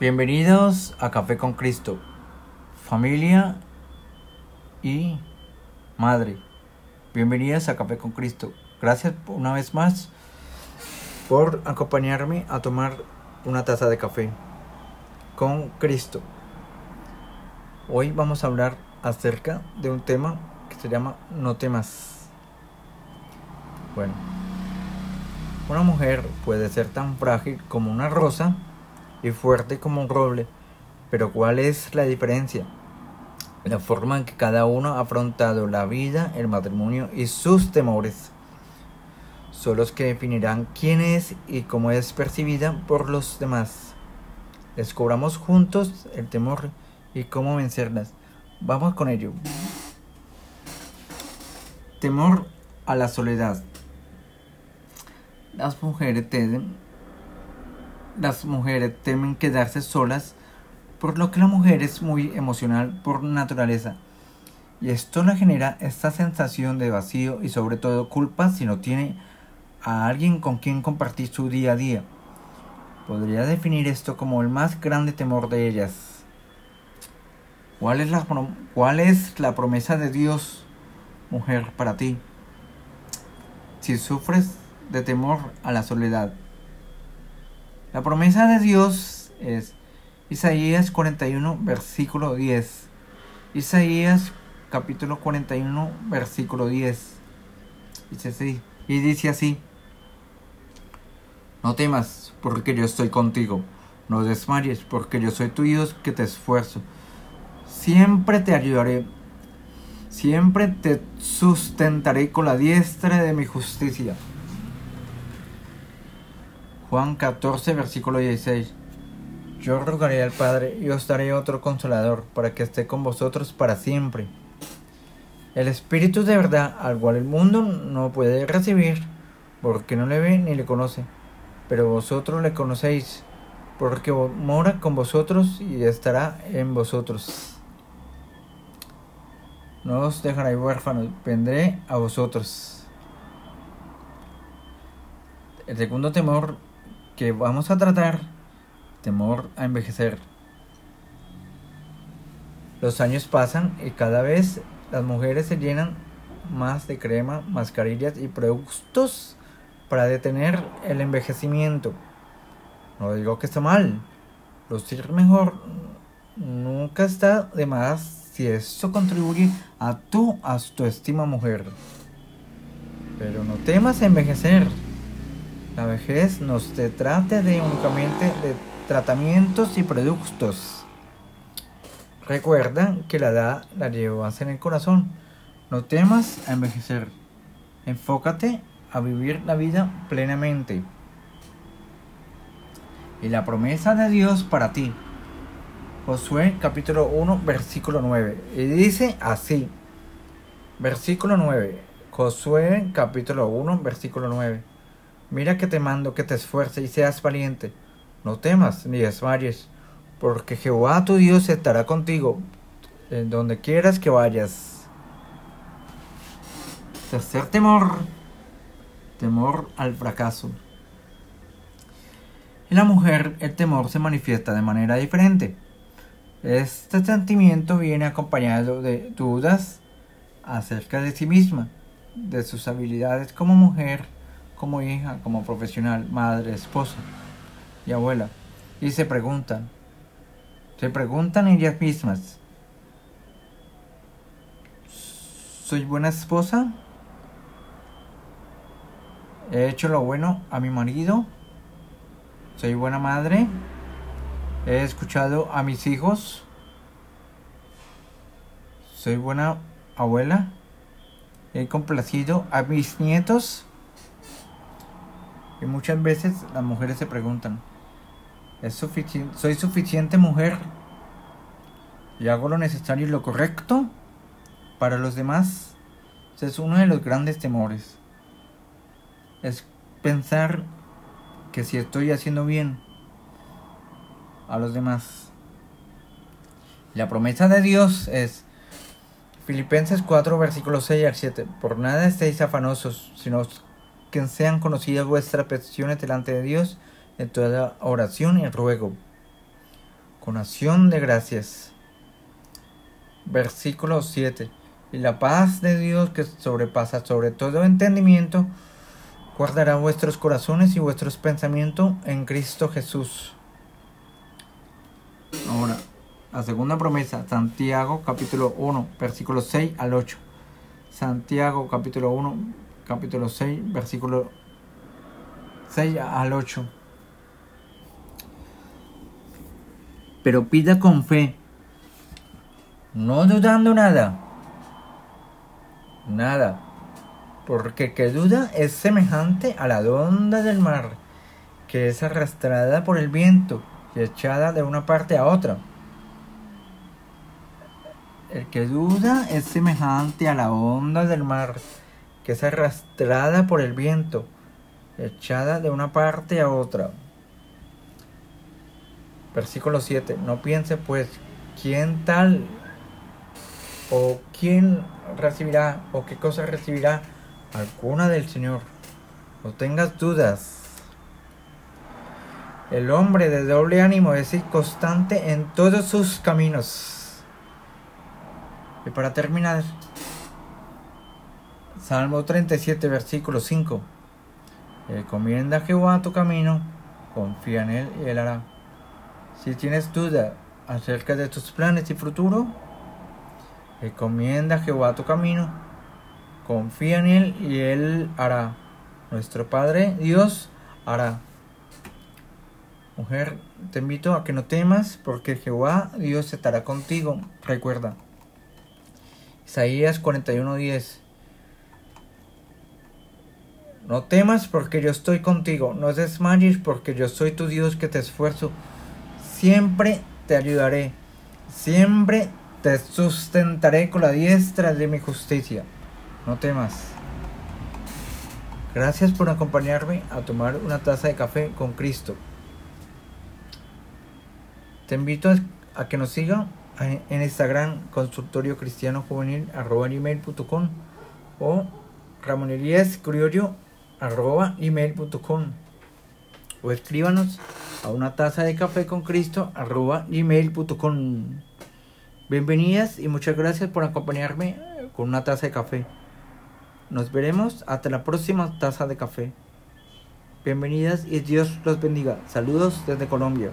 Bienvenidos a Café con Cristo, familia y madre. Bienvenidas a Café con Cristo. Gracias una vez más por acompañarme a tomar una taza de café con Cristo. Hoy vamos a hablar acerca de un tema que se llama No temas. Bueno, una mujer puede ser tan frágil como una rosa y fuerte como un roble. Pero ¿cuál es la diferencia? La forma en que cada uno ha afrontado la vida, el matrimonio y sus temores. Son los que definirán quién es y cómo es percibida por los demás. Descubramos juntos el temor y cómo vencerlas. Vamos con ello. Temor a la soledad. Las mujeres temen las mujeres temen quedarse solas, por lo que la mujer es muy emocional por naturaleza. Y esto le genera esta sensación de vacío y sobre todo culpa si no tiene a alguien con quien compartir su día a día. Podría definir esto como el más grande temor de ellas. ¿Cuál es la, cuál es la promesa de Dios, mujer, para ti? Si sufres de temor a la soledad, la promesa de Dios es Isaías 41, versículo 10. Isaías capítulo 41, versículo 10. Dice así, y dice así. No temas, porque yo estoy contigo. No desmayes, porque yo soy tu Dios que te esfuerzo. Siempre te ayudaré. Siempre te sustentaré con la diestra de mi justicia. Juan 14, versículo 16. Yo rogaré al Padre y os daré otro consolador para que esté con vosotros para siempre. El Espíritu de verdad, al cual el mundo no puede recibir, porque no le ve ni le conoce, pero vosotros le conocéis, porque mora con vosotros y estará en vosotros. No os dejaré huérfanos, vendré a vosotros. El segundo temor que vamos a tratar temor a envejecer. Los años pasan y cada vez las mujeres se llenan más de crema, mascarillas y productos para detener el envejecimiento. No digo que está mal. Lucir mejor nunca está de más si eso contribuye a tu autoestima mujer. Pero no temas envejecer. La vejez no se trata de únicamente de tratamientos y productos. Recuerda que la edad la llevas en el corazón. No temas a envejecer. Enfócate a vivir la vida plenamente. Y la promesa de Dios para ti. Josué capítulo 1 versículo 9. Y dice así. Versículo 9. Josué capítulo 1 versículo 9. Mira que te mando que te esfuerces y seas valiente. No temas ni desmayes, porque Jehová tu Dios estará contigo en donde quieras que vayas. Tercer temor, temor al fracaso. En la mujer el temor se manifiesta de manera diferente. Este sentimiento viene acompañado de dudas acerca de sí misma, de sus habilidades como mujer como hija, como profesional, madre, esposa y abuela. Y se preguntan, se preguntan ellas mismas, ¿soy buena esposa? ¿He hecho lo bueno a mi marido? ¿Soy buena madre? ¿He escuchado a mis hijos? ¿Soy buena abuela? ¿He complacido a mis nietos? Y muchas veces las mujeres se preguntan, ¿es ¿soy suficiente mujer? ¿Y hago lo necesario y lo correcto para los demás? Ese es uno de los grandes temores. Es pensar que si estoy haciendo bien a los demás. La promesa de Dios es Filipenses 4, versículos 6 al 7. Por nada estéis afanosos, sino que sean conocidas vuestras peticiones delante de Dios en toda oración y ruego. con acción de gracias. Versículo 7. Y la paz de Dios que sobrepasa sobre todo entendimiento, guardará vuestros corazones y vuestros pensamientos en Cristo Jesús. Ahora, la segunda promesa, Santiago capítulo 1, versículo 6 al 8. Santiago capítulo 1, capítulo 6, versículo 6 al 8. Pero pida con fe, no dudando nada, nada, porque que duda es semejante a la onda del mar, que es arrastrada por el viento y echada de una parte a otra. El que duda es semejante a la onda del mar, que es arrastrada por el viento, echada de una parte a otra. Versículo 7. No piense pues quién tal o quién recibirá o qué cosa recibirá alguna del Señor. No tengas dudas. El hombre de doble ánimo es inconstante en todos sus caminos. Y para terminar, Salmo 37, versículo 5. Encomienda a Jehová tu camino, confía en Él y Él hará. Si tienes duda acerca de tus planes y futuro, encomienda a Jehová tu camino, confía en Él y Él hará. Nuestro Padre Dios hará. Mujer, te invito a que no temas, porque Jehová Dios estará contigo. Recuerda. Isaías 41:10. No temas porque yo estoy contigo, no desmayes porque yo soy tu Dios que te esfuerzo. Siempre te ayudaré, siempre te sustentaré con la diestra de mi justicia. No temas. Gracias por acompañarme a tomar una taza de café con Cristo. Te invito a que nos siga en Instagram consultorio o Ramón arroba gmail.com o escríbanos a una taza de café con Cristo arroba gmail.com Bienvenidas y muchas gracias por acompañarme con una taza de café. Nos veremos hasta la próxima taza de café. Bienvenidas y Dios los bendiga. Saludos desde Colombia.